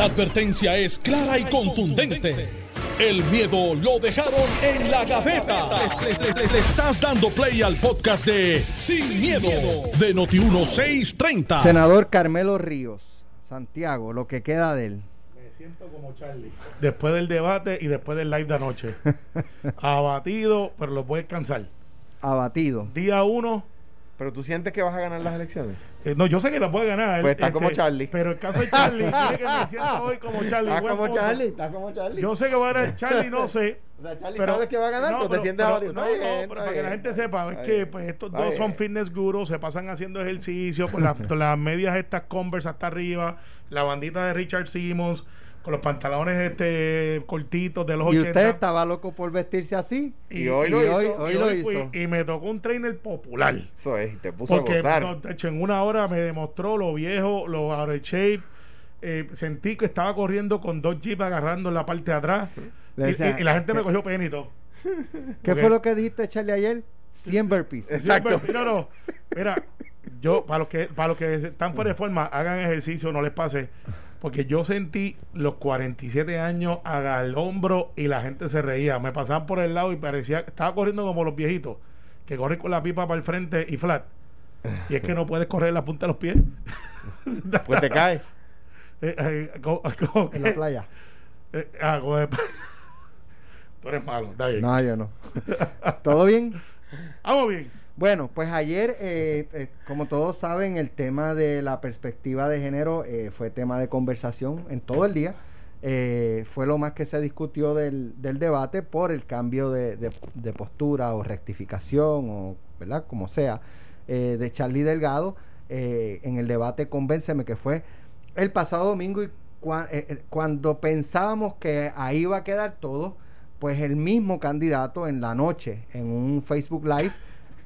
La advertencia es clara y contundente. El miedo lo dejaron en la gaveta. Le, estás dando play al podcast de Sin, miedo, de Noti1630. Senador Carmelo Ríos, Santiago, lo que queda de él. Me siento como Charlie. Después del debate y después del live de anoche. Abatido, pero lo puedes cansar. Abatido. Día uno pero tú sientes que vas a ganar las elecciones. Eh, no, yo sé que la puede ganar. Pues está como este, Charlie. Pero el caso de Charlie, tiene que me siento hoy como Charlie. Está como Charlie, está como Charlie. Yo sé que va a ganar Charlie, no sé. O sea, Charlie sabe que va a ganar, no, pero, te sientes abatido. No, no, pero para que la gente sepa, es que pues estos dos son fitness gurus, se pasan haciendo ejercicio con, con las medias estas Converse hasta arriba, la bandita de Richard Simmons con los pantalones este cortitos de los y 80. Y usted estaba loco por vestirse así. Y, hoy, lo, hizo, y me tocó un trainer popular. Eso es, te puso a gozar. de hecho, en una hora me demostró lo viejo, lo out of shape. Eh, sentí que estaba corriendo con dos jeeps agarrando en la parte de atrás. y, la gente me cogió penito. ¿Qué fue lo que dijiste, Charlie, ayer? 100 burpees. Exacto. No, no. Mira, yo, para los que, para los que están fuera de forma, hagan ejercicio, no les pase. Porque yo sentí los 47 años al hombro y la gente se reía. Me pasaban por el lado y parecía, estaba corriendo como los viejitos, que corren con la pipa para el frente y flat. Y es que no puedes correr la punta de los pies. pues te caes. Eh, eh, en la playa. Eh, ah, Tú eres malo, No, yo no. ¿Todo bien? Vamos bien. Bueno, pues ayer, eh, eh, como todos saben, el tema de la perspectiva de género eh, fue tema de conversación en todo el día. fue lo más que se discutió del, debate por el cambio de, postura o rectificación o, ¿verdad? Como sea, de Charlie Delgado en el debate Convénceme, que fue el pasado domingo y cuando pensábamos que ahí iba a quedar todo, pues el mismo candidato en la noche, en un Facebook Live,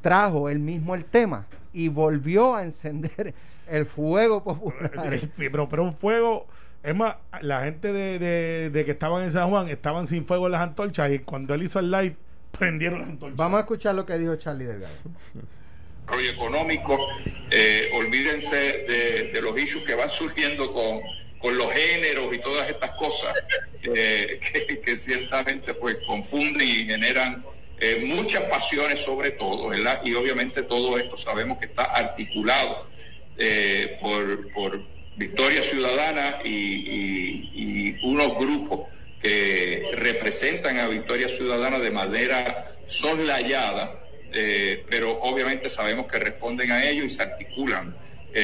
trajo él mismo el tema y volvió a encender el fuego popular. Pero, pero un fuego, es más, la gente de, de, que estaban en San Juan estaban sin fuego en las antorchas y cuando él hizo el live prendieron las antorchas. Vamos a escuchar lo que dijo Charlie Delgado. Rollo económico, eh, olvídense de, de, los issues que van surgiendo con, con los géneros y todas estas cosas eh, que, que, ciertamente pues confunden y generan eh, muchas pasiones sobre todo, ¿verdad? Y obviamente todo esto sabemos que está articulado eh, por, Victoria Ciudadana y, unos grupos que representan a Victoria Ciudadana de manera soslayada, eh, pero obviamente sabemos que responden a ello y se articulan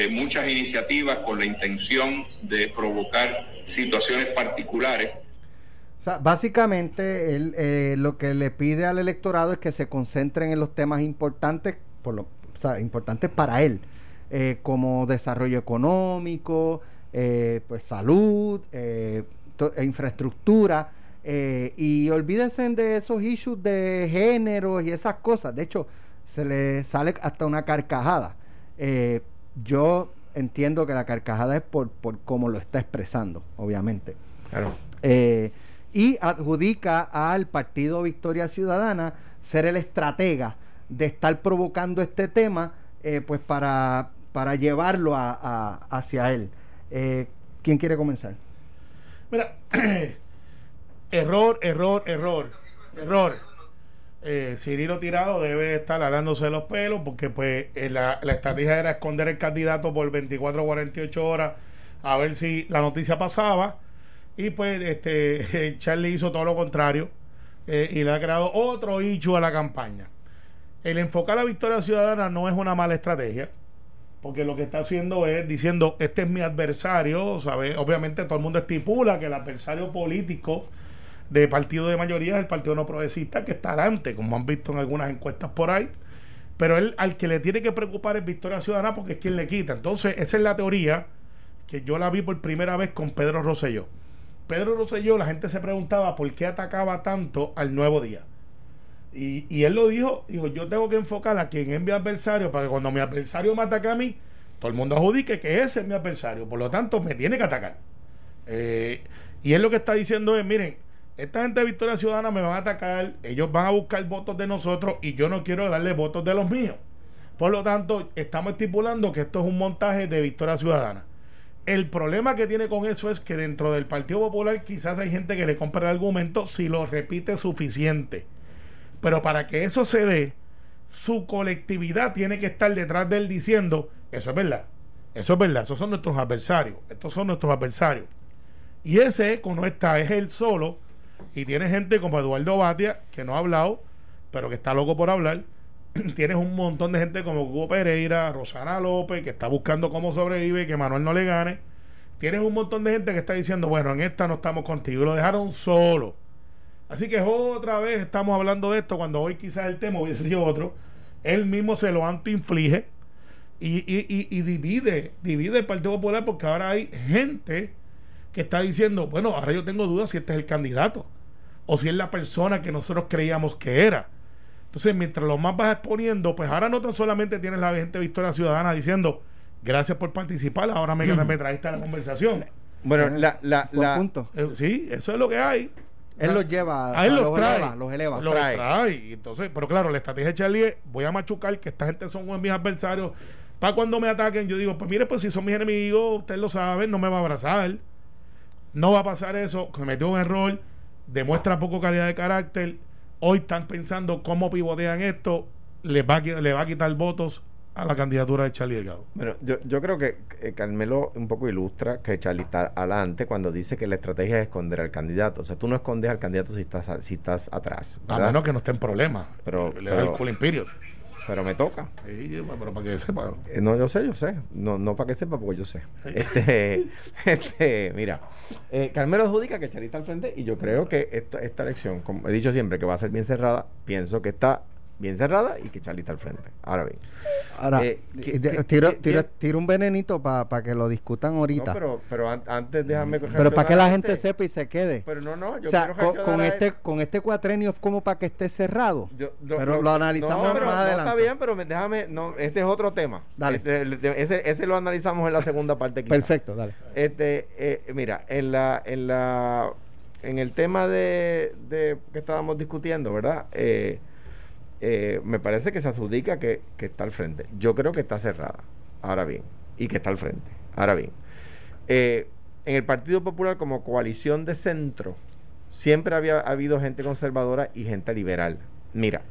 muchas iniciativas con la intención de provocar situaciones particulares básicamente él, eh, lo que le pide al electorado es que se concentren en los temas importantes, por lo, importantes para él, eh, como desarrollo económico, eh, pues salud, e infraestructura, y olvídense de esos issues de género y esas cosas. De hecho, se le sale hasta una carcajada. yo entiendo que la carcajada es por, por cómo lo está expresando, obviamente. Claro y adjudica al Partido Victoria Ciudadana ser el estratega de estar provocando este tema eh, pues para, para llevarlo a, hacia él. Eh, ¿Quién quiere comenzar? Mira, error, error, error, error. Eh, Cirilo Tirado debe estar alándose los pelos porque pues eh, la, la, estrategia era esconder el candidato por 24 o 48 horas a ver si la noticia pasaba y pues este Charlie hizo todo lo contrario eh, y le ha creado otro hecho a la campaña. El enfocar la victoria ciudadana no es una mala estrategia, porque lo que está haciendo es diciendo, este es mi adversario, ¿sabe? Obviamente todo el mundo estipula que el adversario político de partido de mayoría es el Partido No Progresista, que está adelante, como han visto en algunas encuestas por ahí. Pero él al que le tiene que preocupar es Victoria Ciudadana porque es quien le quita. Entonces, esa es la teoría que yo la vi por primera vez con Pedro Rosselló. Pedro Rosselló, la gente se preguntaba por qué atacaba tanto al nuevo día. Y, él lo dijo, dijo, yo tengo que enfocar a quien es mi adversario para que cuando mi adversario me ataque a mí, todo el mundo adjudique que ese es mi adversario. Por lo tanto, me tiene que atacar. Eh, y él lo que está diciendo es, miren, esta gente de Victoria Ciudadana me van a atacar, ellos van a buscar votos de nosotros y yo no quiero darle votos de los míos. Por lo tanto, estamos estipulando que esto es un montaje de Victoria Ciudadana. El problema que tiene con eso es que dentro del Partido Popular quizás hay gente que le compra el argumento si lo repite suficiente. Pero para que eso se dé, su colectividad tiene que estar detrás de él diciendo, eso es verdad, eso es verdad, esos son nuestros adversarios, estos son nuestros adversarios. Y ese eco no está, es él solo, y tiene gente como Eduardo Batia, que no ha hablado, pero que está loco por hablar. Tienes un montón de gente como Hugo Pereira, Rosana López, que está buscando cómo sobrevive que Manuel no le gane. Tienes un montón de gente que está diciendo, bueno, en esta no estamos contigo, lo dejaron solo. Así que otra vez estamos hablando de esto cuando hoy quizás el tema hubiese sido otro. Él mismo se lo autoinflige y, y, y, divide, divide el Partido Popular porque ahora hay gente que está diciendo, bueno, ahora yo tengo dudas si este es el candidato o si es la persona que nosotros creíamos que era. Entonces, mientras lo más vas exponiendo, pues ahora no tan solamente tienes la gente Victoria Ciudadana diciendo, gracias por participar, ahora me, me trajiste a la conversación. Bueno, la, la, la, eh, sí, eso es lo que hay. Él los lleva, a él los, trae, eleva, los eleva. Los trae. Entonces, pero claro, la estrategia de Charlie es, voy a machucar que esta gente son mis adversarios. Para cuando me ataquen, yo digo, pues mire, pues si son mis enemigos, ustedes lo saben, no me va a abrazar. No va a pasar eso, cometió un error, demuestra poco calidad de carácter. Hoy están pensando cómo pivotean esto, le va, le va a quitar votos a la candidatura de Charlie Delgado. Bueno, yo, yo creo que Carmelo un poco ilustra que Charlie está adelante cuando dice que la estrategia es esconder al candidato. O sea, tú no escondes al candidato si estás, si estás atrás. A menos que no esté en problemas. Pero, le da el cooling period. Pero me toca. Sí, pero para que sepa. Eh, no, yo sé, yo sé. No, no para que sepa, porque yo sé. Este, este, mira, eh, Carmelo adjudica que Charlie está al frente y yo creo que esta, esta elección, como he dicho siempre, que va a ser bien cerrada, pienso que está bien cerrada y que Charlie está al frente. Ahora bien. Ahora, eh, tiro, un venenito para que lo discutan ahorita. pero, pero antes déjame Pero para que la gente sepa y se quede. Pero no, no, yo o sea, con, este, con este cuatrenio es como para que esté cerrado. pero lo, analizamos más adelante. está bien, pero déjame, no, ese es otro tema. Dale. Este, ese, ese lo analizamos en la segunda parte. Perfecto, dale. Este, eh, mira, en la, en la, en el tema de, de que estábamos discutiendo, ¿verdad? Eh, eh, me parece que se adjudica que, está al frente. Yo creo que está cerrada, ahora bien, y que está al frente. Ahora bien, eh, en el Partido Popular como coalición de centro, siempre había habido gente conservadora y gente liberal. Mira,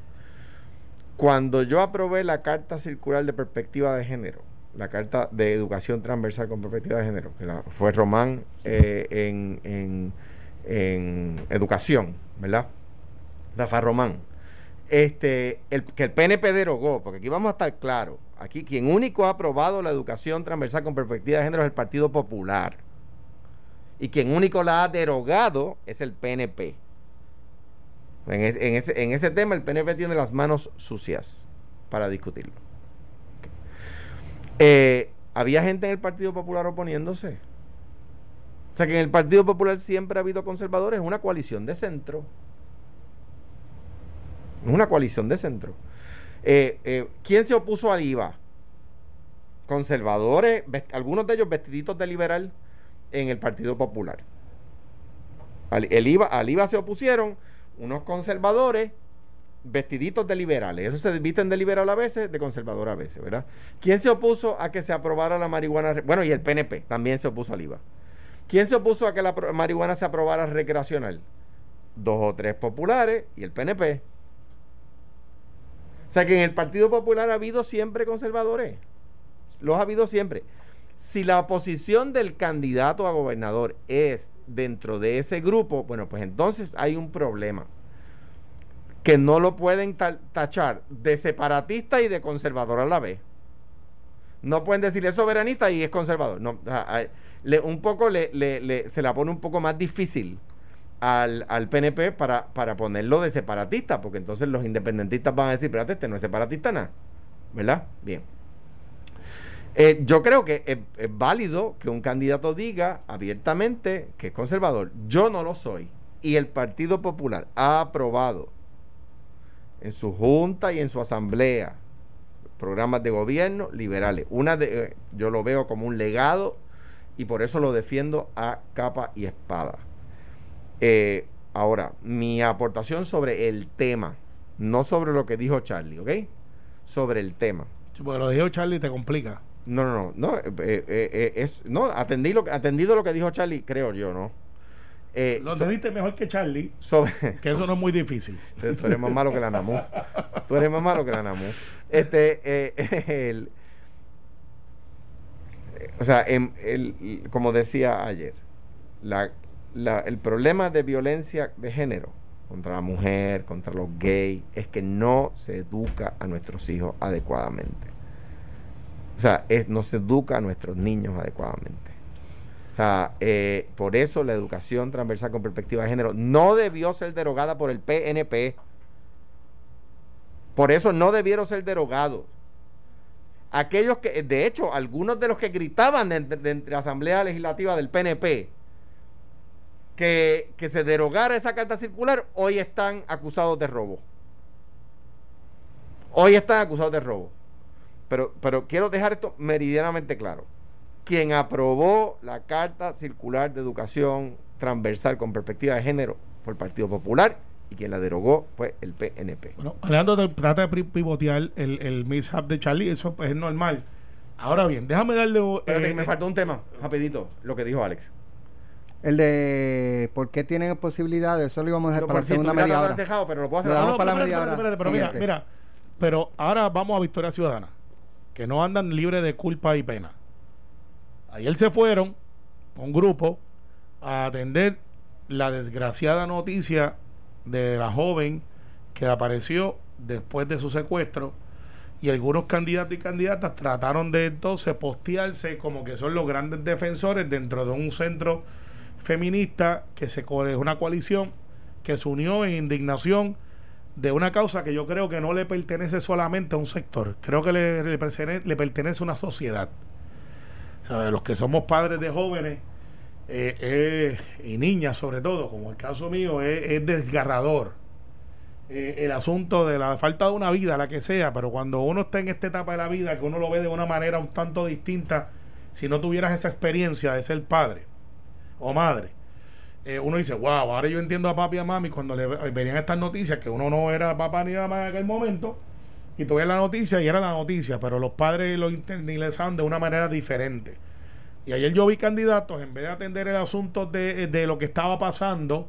cuando yo aprobé la Carta Circular de Perspectiva de Género, la Carta de Educación Transversal con Perspectiva de Género, que fue Román eh, en Educación, ¿verdad? Rafa Román este, el, que el PNP derogó, porque aquí vamos a estar claros, aquí quien único ha aprobado la educación transversal con perspectiva de género es el Partido Popular. Y quien único la ha derogado es el PNP. En, ese, en ese, tema el PNP tiene las manos sucias para discutirlo. Eh, había gente en el Partido Popular oponiéndose. O sea que en el Partido Popular siempre ha habido conservadores, una coalición de centro una coalición de centro. Eh, eh, ¿Quién se opuso al IVA? Conservadores, algunos de ellos vestiditos de liberal en el Partido Popular. Al, el IVA, al IVA se opusieron unos conservadores vestiditos de liberales. Eso se visten de liberal a veces, de conservador a veces, ¿verdad? ¿Quién se opuso a que se aprobara la marihuana? Bueno, y el PNP también se opuso al IVA. ¿Quién se opuso a que la marihuana se aprobara recreacional? Dos o tres populares y el PNP. O sea que en el Partido Popular ha habido siempre conservadores. Los ha habido siempre. Si la oposición del candidato a gobernador es dentro de ese grupo, bueno, pues entonces hay un problema. Que no lo pueden tachar de separatista y de conservador a la vez. No pueden decir es soberanista y es conservador. No, un poco se la pone un poco más difícil al, al PNP para, para ponerlo de separatista, porque entonces los independentistas van a decir, espérate, este no es separatista nada, ¿verdad? Bien. Eh, yo creo que es, válido que un candidato diga abiertamente que es conservador. Yo no lo soy. Y el Partido Popular ha aprobado en su junta y en su asamblea programas de gobierno liberales. Una de, eh, yo lo veo como un legado y por eso lo defiendo a capa y espada. Eh, ahora, mi aportación sobre el tema, no sobre lo que dijo Charlie, ¿ok? Sobre el tema. porque lo dijo Charlie te complica. No, no, no, no, eh, eh, es, no atendí lo, atendido lo que dijo Charlie, creo yo, ¿no? Eh, lo entendiste mejor que Charlie, sobre, que eso no es muy difícil. tú eres más malo que la Namu. Tú eres más malo que la Namu. Este, eh, el, o sea, en, el, como decía ayer, la, el problema de violencia de género contra la mujer, contra los gays, es que no se educa a nuestros hijos adecuadamente. O sea, es, no se educa a nuestros niños adecuadamente. O sea, eh, por eso la educación transversal con perspectiva de género no debió ser derogada por el PNP. Por eso no debieron ser derogados. Aquellos que, de hecho, algunos de los que gritaban de, de la Asamblea Legislativa del PNP, que, se derogara esa carta circular, hoy están acusados de robo. Hoy están acusados de robo. Pero, pero quiero dejar esto meridianamente claro. Quien aprobó la carta circular de educación transversal con perspectiva de género fue el Partido Popular y quien la derogó fue el PNP. Bueno, Alejandro trata de pivotear el, el mishap de Charlie, eso pues, es normal. Ahora bien, déjame darle. Eh, me faltó un tema, rapidito, lo que dijo Alex. El de por qué tienen posibilidades, eso lo íbamos a dejar para la segunda media hora. Dejado, pero lo puedo hacer. No, para la media hora. pero mira, mira, pero ahora vamos a Victoria Ciudadana, que no andan libres de culpa y pena. Ayer se fueron un grupo a atender la desgraciada noticia de la joven que apareció después de su secuestro y algunos candidatos y candidatas trataron de entonces postearse como que son los grandes defensores dentro de un centro feminista que se es una coalición que se unió en indignación de una causa que yo creo que no le pertenece solamente a un sector, creo que le, le, pertenece, a una sociedad. Los que somos padres de jóvenes eh, y niñas sobre todo, como el caso mío, es, desgarrador. Eh, el asunto de la falta de una vida, la que sea, pero cuando uno está en esta etapa de la vida, que uno lo ve de una manera un tanto distinta, si no tuvieras esa experiencia de ser padre, o madre, eh, uno dice, wow, ahora yo entiendo a papi y a mami cuando le venían estas noticias, que uno no era papá ni mamá en aquel momento, y tú ves la noticia y era la noticia, pero los padres lo internalizaban de una manera diferente. Y ayer yo vi candidatos, en vez de atender el asunto de, de lo que estaba pasando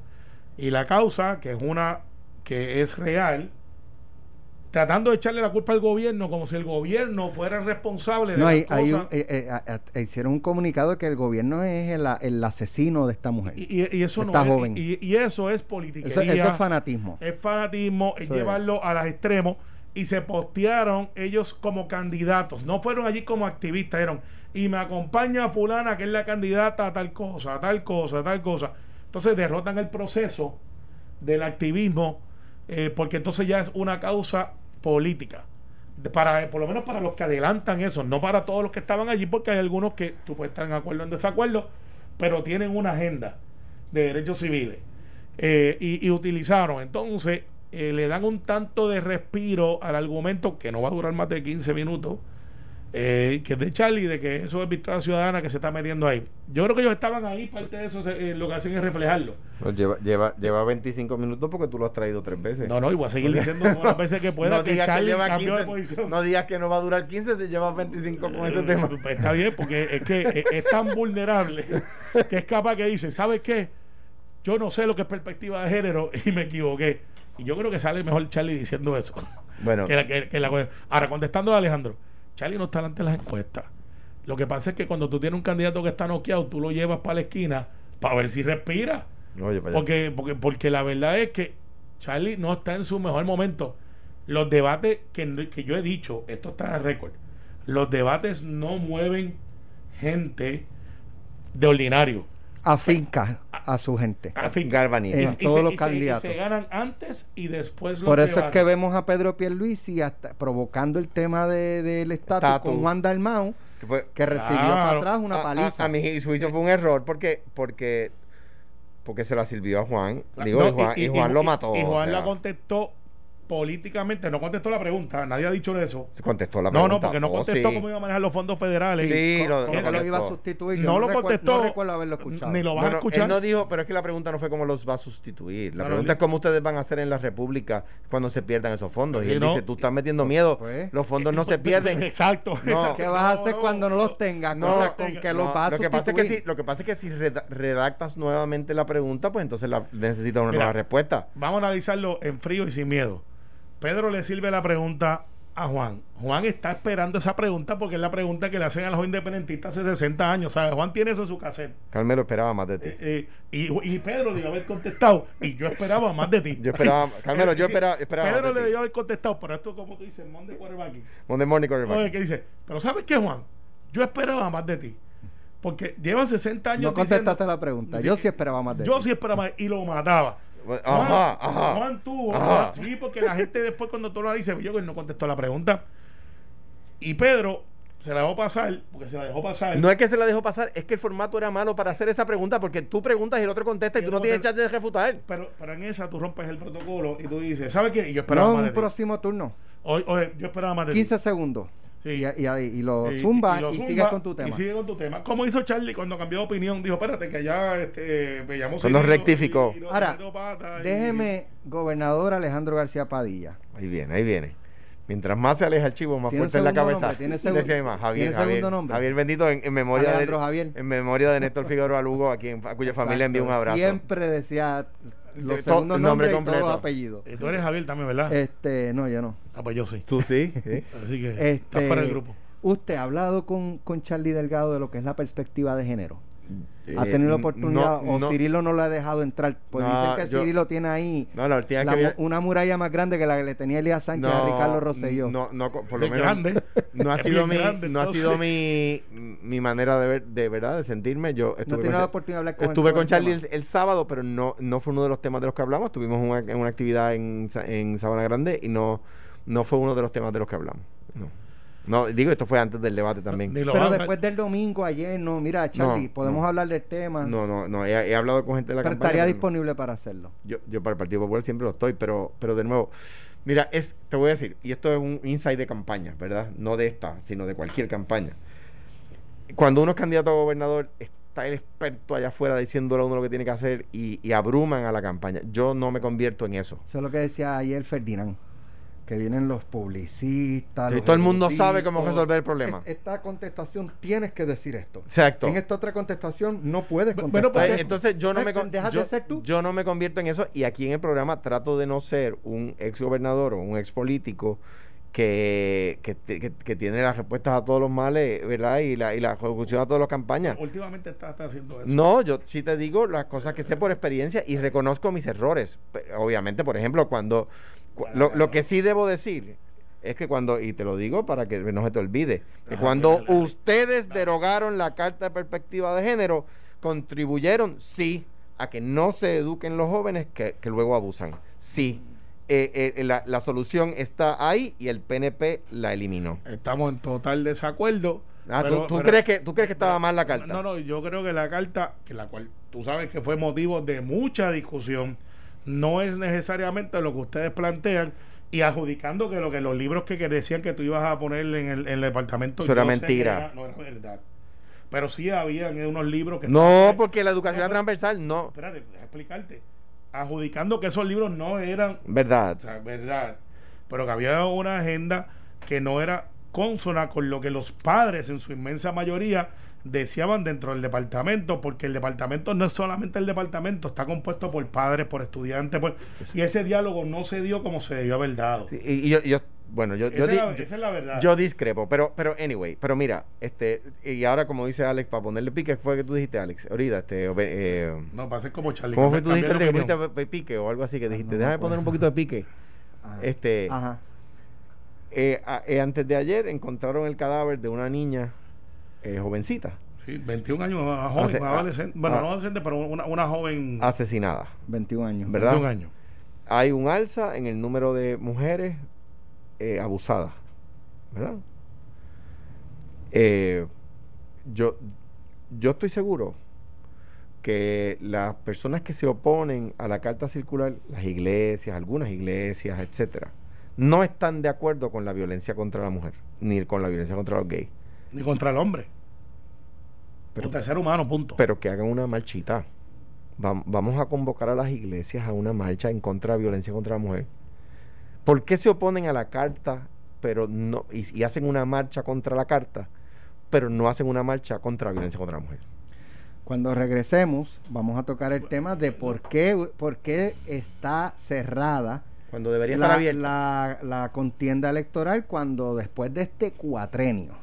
y la causa, que es una que es real, tratando de echarle la culpa al gobierno como si el gobierno fuera el responsable de no, hay, hay eh, eh, hicieron un comunicado que el gobierno es el, asesino de esta mujer. Y, eso no joven. Y, eso es política eso, es fanatismo. Es fanatismo es llevarlo a los extremos. Y se postearon ellos como candidatos. No fueron allí como activistas eran y me acompaña fulana que es la candidata a tal cosa a tal cosa a tal cosa entonces derrotan el proceso del activismo eh, porque entonces ya es una causa política. Para, por lo menos para los que adelantan eso, no para todos los que estaban allí, porque hay algunos que tú puedes estar en acuerdo o en desacuerdo, pero tienen una agenda de derechos civiles. Eh, y, utilizaron, entonces, eh, le dan un tanto de respiro al argumento que no va a durar más de 15 minutos eh, que es de Charlie, de que eso es Victoria Ciudadana que se está metiendo ahí. Yo creo que ellos estaban ahí, parte de eso eh, lo que hacen es reflejarlo. lleva, lleva, lleva 25 minutos porque tú lo has traído tres veces. No, no, y voy a seguir diciendo las veces que pueda no que Charlie que No digas que no va a durar 15 si lleva 25 con ese tema. Pues está bien, porque es que es, tan vulnerable que es capaz que dice, ¿sabes qué? Yo no sé lo que es perspectiva de género y me equivoqué. Y yo creo que sale mejor Charlie diciendo eso. Bueno. ahora, contestando a Alejandro Charlie no está delante de las encuestas. Lo que pasa es que cuando tú tienes un candidato que está noqueado, tú lo llevas para la esquina para ver si respira. porque, porque, porque la verdad es que Charlie no está en su mejor momento. Los debates que, que yo he dicho, esto está en récord, los debates no mueven gente de ordinario afinca a su gente. Afinca en todos los candidatos. Se, ganan antes y después Por eso es que vemos a Pedro Pierluisi hasta provocando el tema del de, estatus con Juan Dalmau, que, recibió para atrás una paliza. A, mí su juicio fue un error porque porque porque se la sirvió a Juan. Digo, y, Juan, y, Juan lo mató. Y Juan la contestó políticamente, no contestó la pregunta, nadie ha dicho eso. Se contestó la No, pregunta. no, porque no Oh, contestó sí. cómo iba a manejar los fondos federales. Sí, Y- lo- ¿Cómo lo que lo iba a sustituir? Yo No lo recuerdo- contestó. No recuerdo haberlo escuchado. Ni lo vas No, a no, escuchar. él no dijo, pero es que la pregunta no fue cómo los va a sustituir. La No, no, pregunta es cómo ustedes van a hacer en la República cuando se pierdan esos fondos. Y él no. dice, tú estás metiendo miedo, Pues. los fondos no se pierden. Exacto. No. ¿Qué vas a No, hacer no, cuando no no. los tengas? No, o sea, con que los No, vas a lo que pasa es que si, lo que pasa es que si reda- redactas nuevamente la pregunta, pues entonces la, necesitas una Mira. nueva respuesta. Vamos a analizarlo en frío y sin miedo. Pedro le sirve la pregunta a Juan. Juan está esperando esa pregunta porque es la pregunta que le hacen a los independentistas hace 60 años. ¿sabes? Juan tiene eso en su cassette. Carmelo esperaba más de ti. Eh, eh, y, y Pedro debió haber contestado. Y yo esperaba más de ti. Yo esperaba, Carmelo, yo esperaba, esperaba Pedro más le debió haber contestado, pero esto, como tú dices, Monday quarterbacking. Monday morning quarterback. Oye, que dice, pero ¿sabes qué, Juan? Yo esperaba más de ti. Porque llevan 60 años No contestaste diciendo- la pregunta. Sí, Yo sí esperaba más de Yo ti. sí esperaba más y lo mataba. Ajá, ajá. Juan tuvo, Ajá. sí, porque la gente después cuando tú lo dices, yo que él no contestó la pregunta. Y Pedro se la dejó pasar, porque se la dejó pasar. No es que se la dejó pasar, es que el formato era malo para hacer esa pregunta porque tú preguntas y el otro contesta y Y tú no tienes chance de refutar. pero, pero en esa tú rompes el protocolo y tú dices, ¿sabes qué? Y yo esperaba No, más un de próximo turno. Oye, oye, yo esperaba más de 15 ti. segundos. Sí. Y, y, ahí- y lo zumba y, lo zumba con tu tema. Y sigue con tu tema. Como hizo Charlie cuando cambió de opinión, dijo, espérate, que ya este, me llamó Pues nos Cirilo rectificó. y- y nos Ahora, Déjeme, gobernador Alejandro García Padilla. Ahí viene, ahí viene. Mientras más se aleja el chivo, más ¿Tiene fuerte es la cabeza. nombre? ¿Tiene mi mamá, Javier, ¿tiene Javier, segundo nombre? Javier bendito en, en memoria Alejandro de Javier. en memoria de Néstor Figueroa Lugo, a quien a cuya familia envía un abrazo. Siempre decía los De- segundos el nombre nombres y completo. todos apellidos. Y tú eres Javier también, ¿verdad? Este, no, yo no. ah, pues yo sí. Tú sí, sí. Así que Este, estás fuera del grupo. ¿Usted ha hablado con, con Charlie Delgado de lo que es la perspectiva de género? ¿Ha Eh, tenido la oportunidad no, o no. Cirilo no lo ha dejado entrar? Pues No, dicen que yo- Cirilo tiene ahí No, la última vez la que mu- había- una muralla más grande que la que le tenía Elías Sánchez a Ricardo Rosselló. No, no, por lo Es menos grande. no ha sido mi grande, no ha sido mi, mi manera de ver de verdad de sentirme. Yo no estuve con la oportunidad de hablar con Estuve con Charlie el, el sábado, pero no, no fue uno de los temas de los que hablamos. Tuvimos una, actividad en, Sa- en Sabana Grande y no, no fue uno de los temas de los que hablamos. No. No, digo, esto fue antes del debate también. Pero después del domingo, ayer, no, mira, Charlie, No, podemos no. hablar del tema, No, no, no. He, he hablado con gente de la pero campaña. estaría pero no. disponible para hacerlo. Yo, yo para el Partido Popular siempre lo estoy, pero, pero de nuevo, mira, es, te voy a decir, y esto es un insight de campaña, ¿verdad? No de esta, sino de cualquier campaña. Cuando uno es candidato a gobernador, está el experto allá afuera diciéndole a uno lo que tiene que hacer y, y abruman a la campaña. Yo no me convierto en eso. Eso es lo que decía ayer Ferdinand, que vienen los publicistas. Sí, los todo el mundo sabe cómo resolver el problema. Es- Esta contestación tienes que decir esto. Exacto. En esta otra contestación no puedes Bueno, contestar. Pues, entonces yo no me deja de yo, ser tú. yo no me convierto en eso y aquí en el programa trato de no ser un ex gobernador o un ex político que, que, que- que tiene las respuestas a todos los males, ¿verdad? Y la, y la solución a todas las campañas. Últimamente estás está haciendo eso. No, yo sí te digo las cosas que sé por experiencia y reconozco mis errores. Obviamente, por ejemplo, cuando... Lo, lo que sí debo decir es que cuando, y te lo digo para que no se te olvide, que cuando ustedes derogaron la Carta de Perspectiva de Género, contribuyeron, sí, a que no se eduquen los jóvenes que, que luego abusan. Sí, Eh, eh, la, la solución está ahí y el PNP la eliminó. Estamos en total desacuerdo. Ah, ¿tú- pero- tú, pero- crees que, ¿Tú crees que estaba mal la carta? No, no, yo creo que la carta, que la cual tú sabes que fue motivo de mucha discusión, no es necesariamente lo que ustedes plantean y adjudicando que lo que los libros que, que decían que tú ibas a poner en el, en el departamento Eso era mentira. era- no era verdad. Pero sí habían unos libros que No, porque la educación pero- transversal no. Espérate, déjame explicarte. Adjudicando que esos libros no eran ¿Verdad? o sea, verdad. Pero que había una agenda que no era consona con lo que los padres, en su inmensa mayoría, deseaban dentro del departamento, porque el departamento no es solamente el departamento, está compuesto por padres, por estudiantes, por- y ese diálogo no se dio como se debió haber dado. Y, y yo, yo- bueno, yo, yo, esa, di- es la, yo- esa es la verdad. yo discrepo, pero, pero anyway, pero mira, este, y ahora como dice Alex, para ponerle pique, ¿qué fue que tú dijiste, Alex? Ahorita, este, eh, no, va a ser como Charlie. ¿cómo fue tú dijiste que pusiste pique o algo así que dijiste? no me Déjame poner un poquito de pique. Ajá. Este, Ajá. eh, a- eh, antes de ayer encontraron el cadáver de una niña eh, jovencita, Sí, 21 años, una joven, Hace- una adolescente, bueno, ah, no adolescente, pero una, una joven. asesinada. 21 años. ¿verdad? 21 años. Hay un alza en el número de mujeres eh, abusadas, ¿verdad? Eh, yo, yo estoy seguro que las personas que se oponen a la carta circular, las iglesias, algunas iglesias, etcétera, no están de acuerdo con la violencia contra la mujer, ni con la violencia contra los gays. Ni contra el hombre. Pero, contra el ser humano, punto. pero que hagan una marchita. Vam- Vamos a convocar a las iglesias a una marcha en contra de la violencia contra la mujer. ¿Por qué se oponen a la carta pero no y, y hacen una marcha contra la carta, pero no hacen una marcha contra la violencia contra la mujer? Cuando regresemos, vamos a tocar el tema de por qué, por qué está cerrada Cuando debería estar la- la contienda electoral cuando después de este cuatrenio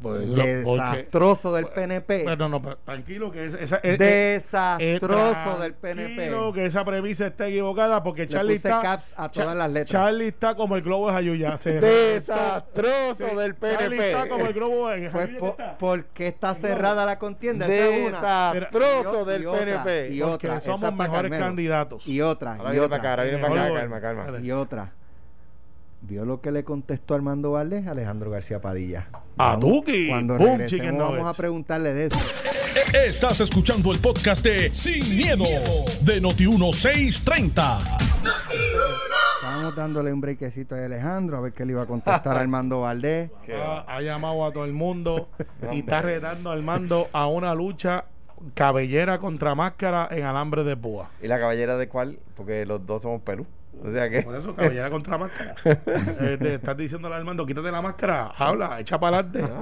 Pues, porque- desastroso del PNP, Pero no, pero tranquilo que esa, eh, desastroso eh, del PNP. tranquilo que esa premisa está equivocada porque Le Charlie está caps a todas Cha- las letras. Charlie está como el globo de Jayuya. Desastroso Sí, del Charlie PNP. está como el globo de Pues, Jayuya. po- que está. ¿por qué está cerrada la contienda? Es. Desastroso Y del PNP. y Porque otra, somos es pa' mejores candidatos. Y otra, Ahora y viene para acá, otra, ahora viene para acá, Mejor- calma, calma. Y otra. ¿Vio lo que le contestó Armando Valdés? Alejandro García Padilla. A Vamos- Tuki. Cuando Boom, regresemos vamos nuggets. a preguntarle de eso. Estás escuchando el podcast de Sin, miedo, de Noti1630. Estábamos dándole un brequecito a Alejandro a ver qué le iba a contestar a Armando Valdés. Ha, ha llamado a todo el mundo y está retando a Armando a una lucha cabellera contra máscara en alambre de púa. ¿Y la caballera de cuál? Porque los dos somos pelú. O sea que. Por eso, cabellera contra máscara. Eh, te estás diciéndole a Armando, quítate la máscara, habla, echa para adelante.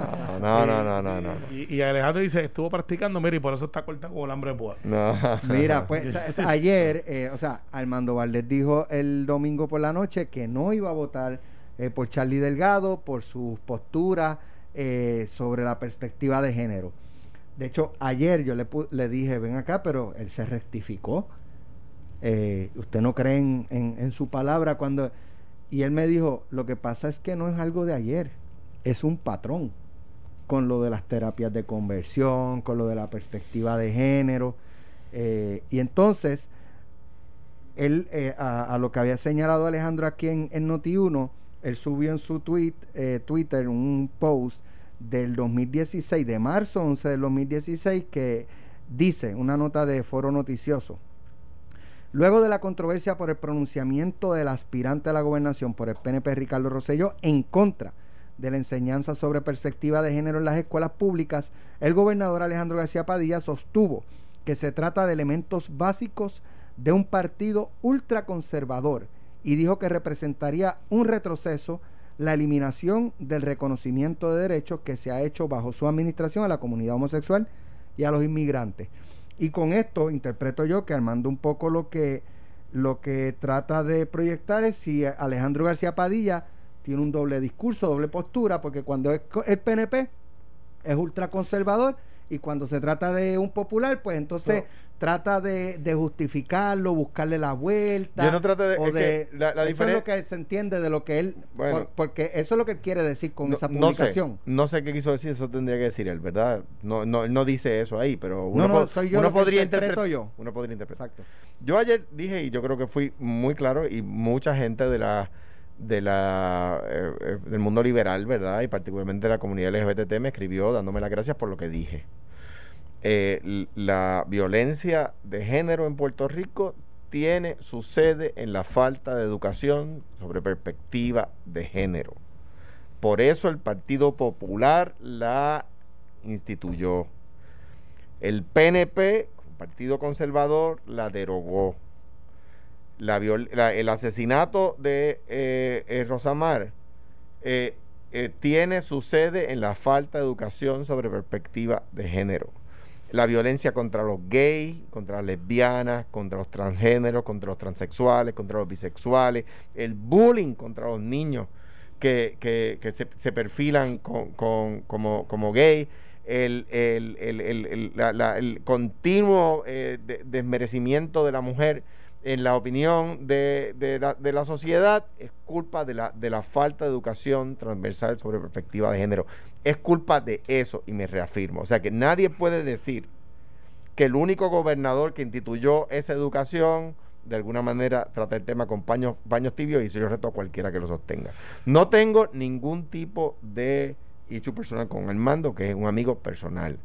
No, no, no, no, no. no. Y, y Alejandro dice, estuvo practicando, mira, y por eso está cortado con alambre de púa. No. Mira, pues ayer, eh, o sea, Armando Valdés dijo el domingo por la noche que no iba a votar eh, por Charlie Delgado por sus posturas eh, sobre la perspectiva de género. De hecho, ayer yo le, pu- le dije, ven acá, pero él se rectificó. Eh, usted no cree en, en- en su palabra cuando... Y él me dijo, lo que pasa es que no es algo de ayer, es un patrón con lo de las terapias de conversión, con lo de la perspectiva de género. Eh, y entonces, él, eh, a, lo que había señalado Alejandro aquí en, en Noti1, él subió en su tweet, eh, Twitter un post del 2016, de marzo 11 del 2016, que dice, una nota de foro noticioso, Luego de la controversia por el pronunciamiento del aspirante a la gobernación por el PNP Ricardo Rosselló en contra de la enseñanza sobre perspectiva de género en las escuelas públicas, el gobernador Alejandro García Padilla sostuvo que se trata de elementos básicos de un partido ultraconservador y dijo que representaría un retroceso la eliminación del reconocimiento de derechos que se ha hecho bajo su administración a la comunidad homosexual y a los inmigrantes. Y con esto interpreto yo que armando un poco lo que lo que trata de proyectar es si Alejandro García Padilla tiene un doble discurso, doble postura, porque cuando es el PNP es ultraconservador y cuando se trata de un popular, pues entonces trata de, de justificarlo, buscarle la vuelta. Yo no trato de- o es que la- la eso es lo que se entiende de lo que él. Bueno. por- porque eso es lo que quiere decir con no, esa no sé, publicación. no sé qué quiso decir, eso tendría que decir él, ¿verdad? No, no, no dice eso ahí, pero uno, soy yo uno podría interpretar. yo. Uno podría interpretar. Exacto. Yo ayer dije, y yo creo que fui muy claro, y mucha gente de la de la eh, eh, del mundo liberal, ¿verdad? Y particularmente de la comunidad LGBT me escribió dándome las gracias por lo que dije. Eh, la violencia de género en Puerto Rico tiene su sede en la falta de educación sobre perspectiva de género. Por eso el Partido Popular la instituyó. El PNP, Partido Conservador, la derogó. La el asesinato de eh, eh, Rosamar tiene su sede en la falta de educación sobre perspectiva de género. La violencia contra los gays, contra las lesbianas, contra los transgéneros, contra los transexuales, contra los bisexuales, el bullying contra los niños que, que- que se, perfilan con- como, como gay, el, el- el- el- la- la- continuo eh, de- desmerecimiento de la mujer en la opinión de, de la, de la sociedad es culpa de la, de la falta de educación transversal sobre perspectiva de género. Es culpa de eso y me reafirmo. O sea que nadie puede decir que el único gobernador que instituyó esa educación de alguna manera trata el tema con paños, paños tibios y eso yo reto a cualquiera que lo sostenga. No tengo ningún tipo de issue personal con Armando, que es un amigo personal.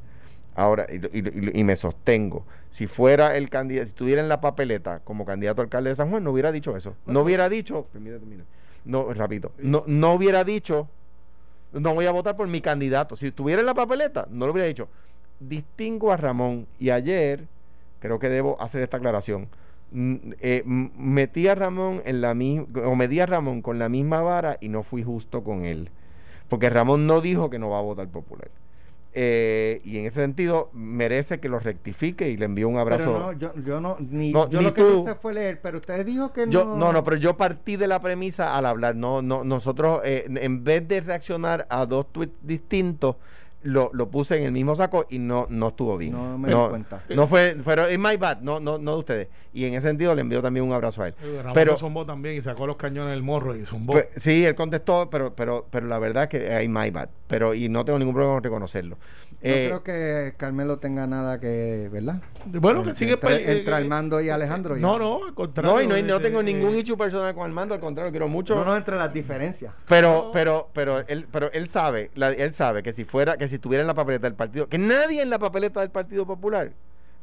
Ahora, y, y- y- me sostengo. Si fuera el candidato, si estuviera en la papeleta como candidato a alcalde de San Juan, no hubiera dicho eso. No hubiera dicho, no, repito, no, no hubiera dicho, no voy a votar por mi candidato. Si estuviera en la papeleta, no lo hubiera dicho. Distingo a Ramón y ayer, creo que debo hacer esta aclaración. Eh, metí a Ramón en la misma, o medí a Ramón con la misma vara y no fui justo con él. Porque Ramón no dijo que no va a votar popular. Eh, y en ese sentido merece que lo rectifique y le envío un abrazo. Pero no, yo, yo no, ni, yo lo que hice fue leer, pero usted dijo que yo, no. No, no, pero yo partí de la premisa al hablar. No, no, nosotros, eh, en vez de reaccionar a dos tweets distintos, lo, lo, puse en el mismo saco y no, no estuvo bien. No me no, cuenta. No fue, pero es my bad, no, no, no de ustedes. Y en ese sentido le envío también un abrazo a él. Ramón pero zumbó también y sacó los cañones del morro y zumbó. Pues, sí, él contestó, pero, pero, pero la verdad es que hay my bad. Pero, y no tengo ningún problema con reconocerlo. No eh, creo que Carmelo tenga nada que, ¿verdad? Bueno, que sigue entre, entre Armando y Alejandro. No, no, al contrario. No, y no, no tengo ningún hecho personal con Armando, al contrario, quiero mucho. No, no, entre las diferencias. Pero, pero, pero él, pero él sabe, él sabe que si fuera, que si estuviera en la papeleta del partido, que nadie en la papeleta del Partido Popular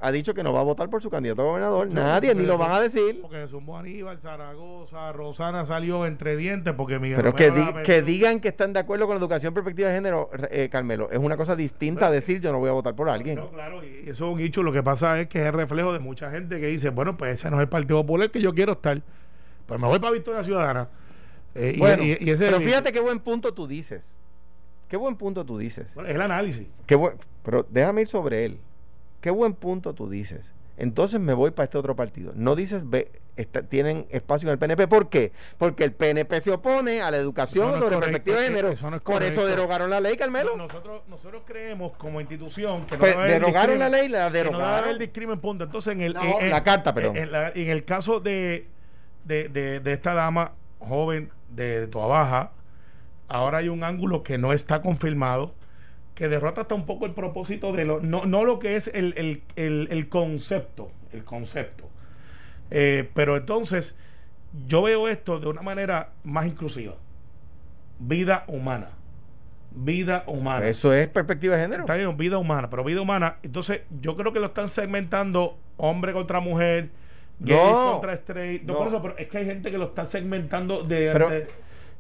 ha dicho que no va a votar por su candidato a gobernador. Nadie, ni lo van a decir. Porque sumó Aníbal, Zaragoza, Rosana salió entre dientes porque Miguel Pero que, que, digan que están de acuerdo con la educación perspectiva de género, eh, Carmelo, es una cosa distinta a decir yo no voy a votar por alguien. No, claro, y eso es un hecho. Lo que pasa es que es el reflejo de mucha gente que dice, bueno, pues ese no es el Partido Popular que yo quiero estar. Pues me voy para Victoria Ciudadana. Eh, bueno, y, ese pero fíjate qué buen punto tú dices. Qué buen punto tú dices. es el análisis. Qué pero déjame ir sobre él. Qué buen punto tú dices. Entonces me voy para este otro partido. No dices, ve, tienen espacio en el PNP. ¿Por qué? Porque el PNP se opone a la educación sobre perspectiva de género. Por eso derogaron la ley, Carmelo. nosotros, nosotros creemos como institución que no pues, derogaron la ley, la derogaron. el discrimen, punto. Entonces, en el, la, carta, perdón. En, el caso de, de, de, esta dama joven de, de Baja, ahora hay un ángulo que no está confirmado que derrota hasta un poco el propósito de lo, no, no lo que es el, el, el, concepto, el concepto. Eh, pero entonces, yo veo esto de una manera más inclusiva. Vida humana. Vida humana. Eso es perspectiva de género. Está bien, vida humana, pero vida humana. Entonces, yo creo que lo están segmentando hombre contra mujer, gay contra straight. No, por eso, pero es que hay gente que lo está segmentando de,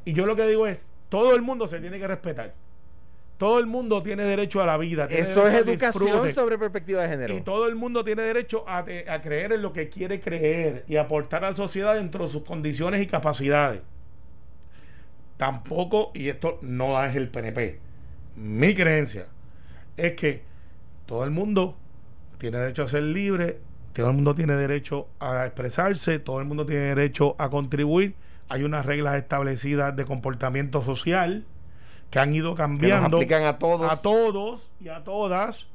Y yo lo que digo es, todo el mundo se tiene que respetar. Todo el mundo tiene derecho a la vida. Eso es educación sobre perspectiva de género. Y todo el mundo tiene derecho a, creer en lo que quiere creer y aportar a la sociedad dentro de sus condiciones y capacidades. Tampoco, y esto no es el PNP, mi creencia es que todo el mundo tiene derecho a ser libre, todo el mundo tiene derecho a expresarse, todo el mundo tiene derecho a contribuir. Hay unas reglas establecidas de comportamiento social que han ido cambiando. aplican a todos. A todos y a todas.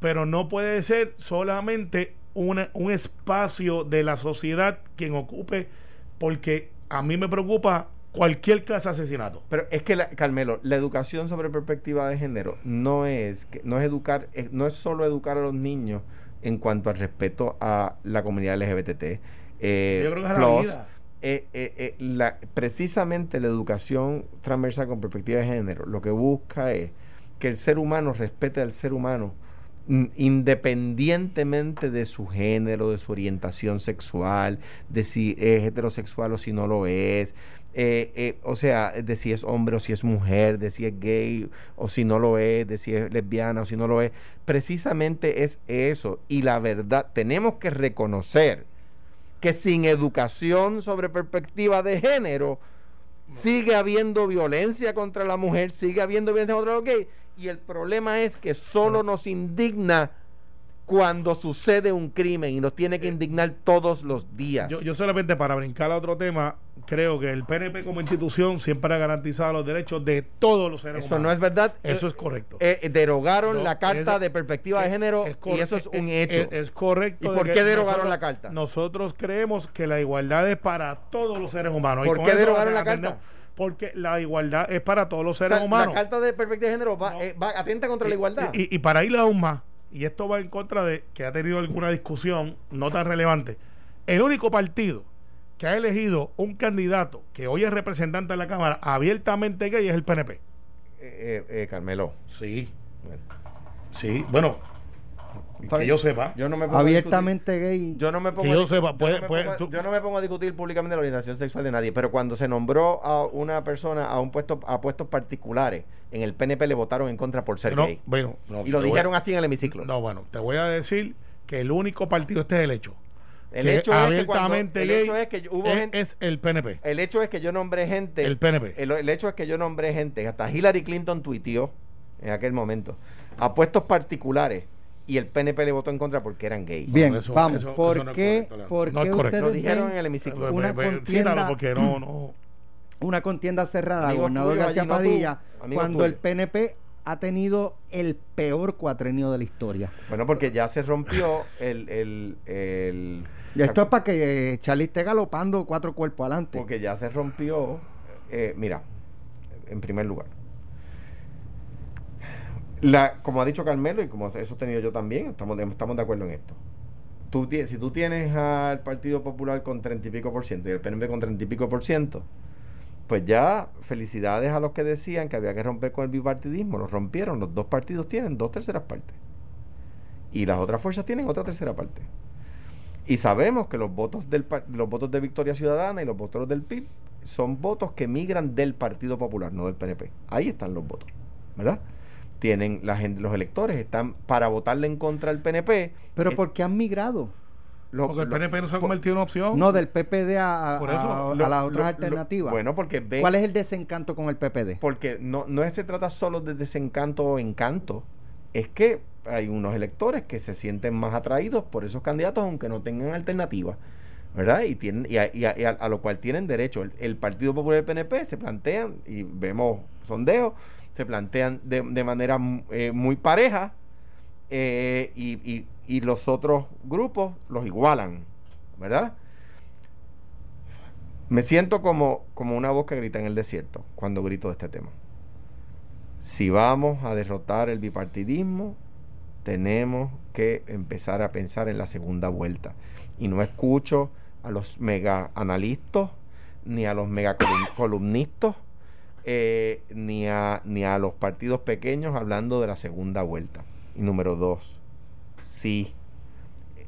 Pero no puede ser solamente un espacio de la sociedad quien ocupe, porque a mí me preocupa cualquier clase de asesinato. Pero es que, Carmelo, la educación sobre perspectiva de género no es, no es educar, no es solo educar a los niños en cuanto al respeto a la comunidad LGBT. Eh, Yo creo que es la vida eh, eh, eh, precisamente la educación transversal con perspectiva de género lo que busca es que el ser humano respete al ser humano mm, independientemente de su género, de su orientación sexual, de si es heterosexual o si no lo es, o sea, de si es hombre o si es mujer, de si es gay o si no lo es, de si es lesbiana o si no lo es. Precisamente es eso. Y la verdad, tenemos que reconocer que sin educación sobre perspectiva de género sigue habiendo violencia contra la mujer, sigue habiendo violencia contra los gays. Y el problema es que solo nos indigna cuando sucede un crimen y nos tiene que indignar todos los días. Yo, solamente para brincar a otro tema, creo que el PNP como institución siempre ha garantizado los derechos de todos los seres eso humanos. Eso no es verdad. Eso es correcto. Eh, eh, derogaron la carta de perspectiva de género y eso es un hecho. Es, correcto. ¿Y por qué derogaron la carta? Nosotros creemos que la igualdad es para todos los seres humanos. ¿Por qué derogaron la carta? porque la igualdad es para todos los seres humanos. La carta de perspectiva de género va, eh, atenta contra la igualdad. Y, y, para ir aún más, y esto va en contra de que ha tenido alguna discusión no tan relevante, el único partido que ha elegido un candidato que hoy es representante de la Cámara abiertamente gay es el PNP. Eh, eh, eh, Carmelo. Sí. Sí, bueno, Que bien. yo sepa. Yo no me pongo a Abiertamente gay. discutir- yo no me pongo Que a yo sepa, yo puede- no me puede- pongo a- tú- yo no me pongo a discutir públicamente la orientación sexual de nadie, pero cuando se nombró a una persona a un puesto a puestos particulares en el PNP le votaron en contra por ser No, gay. bueno, no, y lo voy- dijeron así en el hemiciclo. No, bueno, te voy a decir que el único partido, este es el hecho. El que hecho es que cuando- abiertamente el gay hecho es que hubo es, gente es el PNP. El hecho es que yo nombré gente. El PNP. El, el hecho es que yo nombré gente. Hasta Hillary Clinton tuiteó en aquel momento. A puestos particulares. Y el PNP le votó en contra porque eran gays. Bien, eso- vamos. eso- ¿Por eso no es qué, correcto, por No qué. Lo ustedes dijeron en el hemiciclo. una contienda- porque no, no. una contienda cerrada, gobernador García allí, no tú, Padilla, cuando el. PNP ha tenido el peor cuatrenio de la historia. Bueno, porque ya se rompió el. el, el- Y esto es para que eh, Charlie esté galopando cuatro cuerpos adelante. Porque ya se rompió. eh, mira, en primer lugar. La, como ha dicho Carmelo y como eso he sostenido yo también, estamos, estamos de acuerdo en esto. Tú, si tú tienes al Partido Popular con treinta y pico por ciento y el PNP con treinta y pico por ciento, pues ya felicidades a los que decían que había que romper con el bipartidismo. Lo rompieron. Los dos partidos tienen dos terceras partes. Y las otras fuerzas tienen otra tercera parte. Y sabemos que los votos del los votos de Victoria Ciudadana y los votos del PIB son votos que migran del Partido Popular, no del PNP. Ahí están los votos, ¿verdad? Tienen la gente, los electores están para votarle en contra del PNP. Pero eh, ¿por qué han migrado? Lo- Porque el PNP no se ha convertido en opción. No, del PPD a, a- Por eso, a- a lo- las otras lo- alternativas. Bueno, porque ¿Cuál es el desencanto con el PPD? porque no, no se trata solo de desencanto o encanto, es que hay unos electores que se sienten más atraídos por esos candidatos aunque no tengan alternativa, ¿verdad? Y, tienen, y, a, y lo cual tienen derecho. El, el Partido Popular y el PNP se plantean, y vemos sondeos, se plantean de, de manera mm, eh, muy pareja eh, y, los otros grupos los igualan, ¿verdad? Me siento como, como una voz que grita en el desierto cuando grito de este tema. Si vamos a derrotar el bipartidismo, tenemos que empezar a pensar en la segunda vuelta. Y no escucho a los mega analistas, ni a los mega colum- columnistas, eh, ni, a, ni a los partidos pequeños hablando de la segunda vuelta. Y número dos, sí,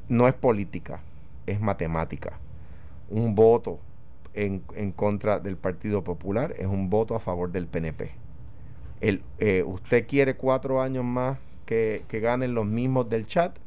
no es política, es matemática. Un voto en, en contra del Partido Popular es un voto a favor del PNP. El, eh, ¿Usted quiere cuatro años más que, que ganen los mismos del chat?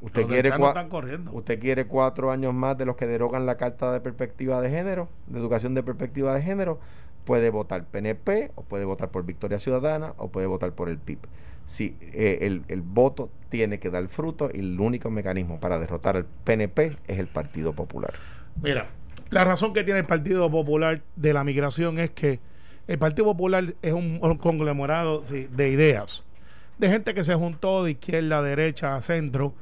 ¿Usted Los quiere, chat no cua- están corriendo. ¿Usted quiere cuatro años más de los que derogan la Carta de Perspectiva de Género, de Educación de Perspectiva de Género? Puede votar PNP, o puede votar por Victoria Ciudadana, o puede votar por el PIB. Si eh, el, el voto tiene que dar fruto y el único mecanismo para derrotar al PNP es el Partido Popular. Mira, la razón que tiene el Partido Popular de la migración es que el Partido Popular es un, conglomerado de ideas, de gente que se juntó de izquierda, derecha, centro,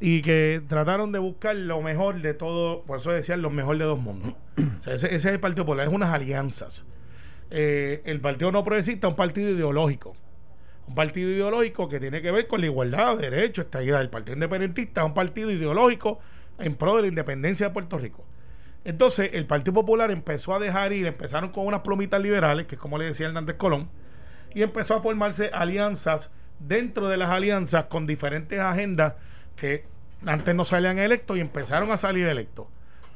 y que trataron de buscar lo mejor de todo, por eso decían lo mejor de dos mundos. Ese es el Partido Popular, es unas alianzas. Eh, el Partido No Progresista es un partido ideológico. Un partido ideológico que tiene que ver con la igualdad de derechos, esta idea del Partido Independentista un partido ideológico en pro de la independencia de Puerto Rico. Entonces, el Partido Popular empezó a dejar ir, empezaron con unas plomitas liberales, que es como le decía Hernández Colón, y empezó a formarse alianzas dentro de las alianzas con diferentes agendas que antes no salían electos y empezaron a salir electos.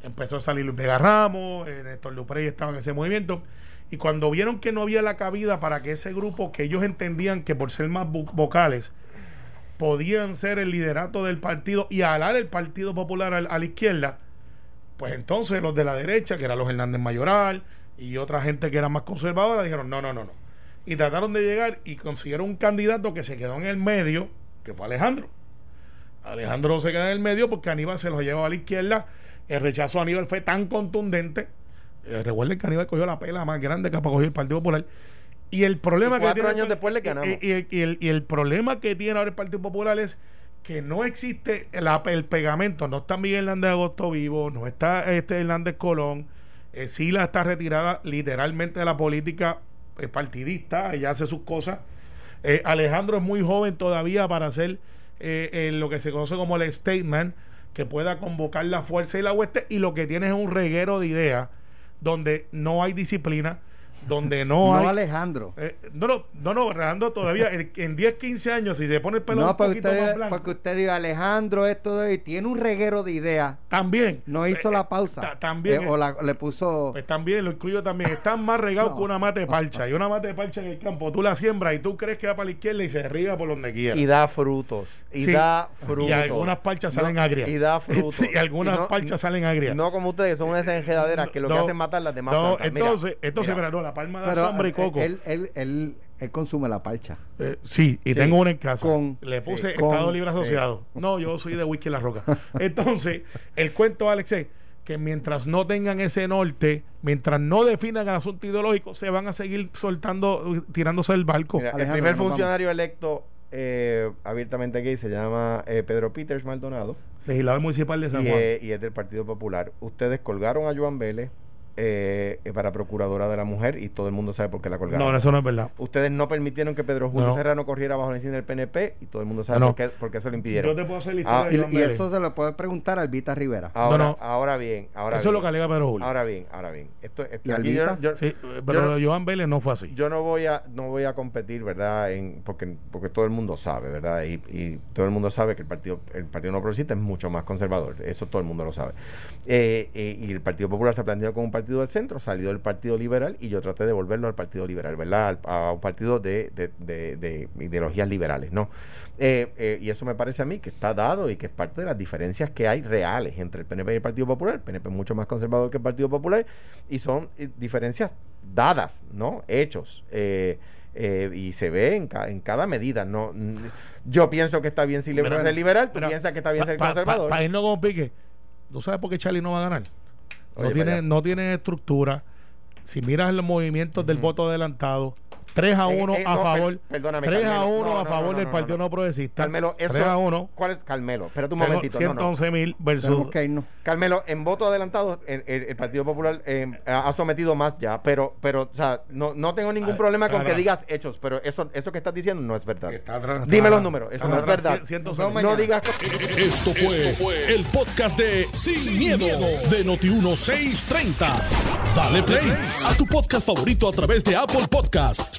Empezó a salir Luis Vega Ramos, eh, Néstor Duprey estaba en ese movimiento. Y cuando vieron que no había la cabida para que ese grupo, que ellos entendían que por ser más vo- vocales, podían ser el liderato del partido y alar el Partido Popular a la izquierda, pues entonces los de la derecha, que eran los Hernández Mayoral y otra gente que era más conservadora, dijeron no, no, no, no. Y trataron de llegar y consiguieron un candidato que se quedó en el medio, que fue Alejandro. Alejandro se queda en el medio porque Aníbal se lo llevó a la izquierda. El rechazo a Aníbal fue tan contundente. Eh, recuerden que Aníbal cogió la pela más grande que para coger el Partido Popular. Y el problema Y que tiene- años después le ganamos. y- el, y el problema que tiene ahora el Partido Popular es que no existe el pegamento. No está Miguel Hernández Agosto vivo, no está este Hernández Colón. Eh, Sila está retirada literalmente de la política eh, partidista, ella hace sus cosas. Eh, Alejandro es muy joven todavía para hacer eh, lo que se conoce como el statement, que pueda convocar la fuerza y la hueste, y lo que tiene es un reguero de ideas donde no hay disciplina, donde no, No hay. Alejandro. Eh, no, no, no, no, Alejandro todavía en, en 10, 15 años, si se pone el pelo No, un porque poquito más usted, blanco, porque usted diga Alejandro esto de, y tiene un reguero de ideas. también. No hizo Eh, la eh, pausa. ta- también. Eh, o la- le puso. Pues también, lo incluyo también. Están más regados No. que una mate de parcha. Y una mate de parcha en el campo, tú la siembras y tú crees que va para la izquierda y se riega por donde quiera. Y da frutos. Y Sí. da frutos. Y algunas parchas salen agrias. Y da frutos. y algunas Y no- parchas salen agrias. No como ustedes, son unas enredaderas que lo que hacen es matar las demás No, plantas. Mira, entonces, entonces, mira. mira, no, la palma da pero sombra y eh, coco. él, él, él, él consume la parcha. Eh, sí, y Sí. tengo una en casa. Con- Le puse sí, con- Estado Libre Asociado. No, yo soy de Whisky La Roca. Entonces, el cuento, Alex, es que mientras no tengan ese norte, mientras no definan el asunto ideológico, se van a seguir soltando, tirándose del barco. Mira, el primer funcionario electo eh, abiertamente gay se llama eh, Pedro Peters Maldonado Legislador municipal de San y, Juan. eh, y es del Partido Popular. Ustedes colgaron a Joan Vélez eh, para Procuradora de la Mujer y todo el mundo sabe por qué la colgaron. no, eso no es verdad. Ustedes no permitieron que Pedro Julio No. Serrano corriera bajo la insignia del PNP y todo el mundo sabe No. por, qué, por qué se lo impidieron. Yo te puedo hacer la Ah, historia Y, de eso se lo puede preguntar a Albita Rivera. Ahora, No, no. ahora bien, ahora Eso es lo que alega Pedro Julio. Ahora bien, ahora bien. Esto, esto- ¿Y aquí yo, Albita? yo- Sí, pero yo- Joan Vélez no fue así. yo no voy a no voy a competir verdad en porque porque todo el mundo sabe verdad y, y todo el mundo sabe que el partido el partido no progresista es mucho más conservador eso todo el mundo lo sabe Eh, eh, y el partido popular se ha planteado como un partido del centro salió del partido liberal y yo traté de volverlo al partido liberal verdad a un partido de, de, de- de ideologías liberales no Eh, eh, y eso me parece a mí que está dado y que es parte de las diferencias que hay reales entre el PNP y el Partido Popular el PNP es mucho más conservador que el Partido Popular y son eh, diferencias dadas, ¿no? Hechos. Eh, eh, y se ve en, ca- en cada medida. No, n- yo pienso que está bien si ser liberal, tú piensas que está bien pa- ser pa- conservador. Para irnos con pique, ¿tú sabes por qué Charlie no va a ganar? No, tiene, no tiene estructura. Si miras los movimientos del voto adelantado, 3 a Eh, 1 eh, a no, per- favor. perdóname, 3 a Carmelo. 1 No, a favor no, del no, Partido no. No Progresista. Carmelo, eso. 3 a 1. ¿Cuál es? Carmelo, espérate un momentito. no, no. 111 mil versus. Carmelo, en voto adelantado, el, el- el Partido Popular eh, ha sometido más ya, pero, pero o sea, no, no tengo ningún Ah, problema con que digas hechos, pero eso, eso que estás diciendo no es verdad. Está atrás- Dime los números, eso no es verdad. 111 Nos mil. vemos No digas Esto fue, el podcast de Sin, miedo, de Noti1630. Dale play a tu podcast favorito a través de Apple Podcasts,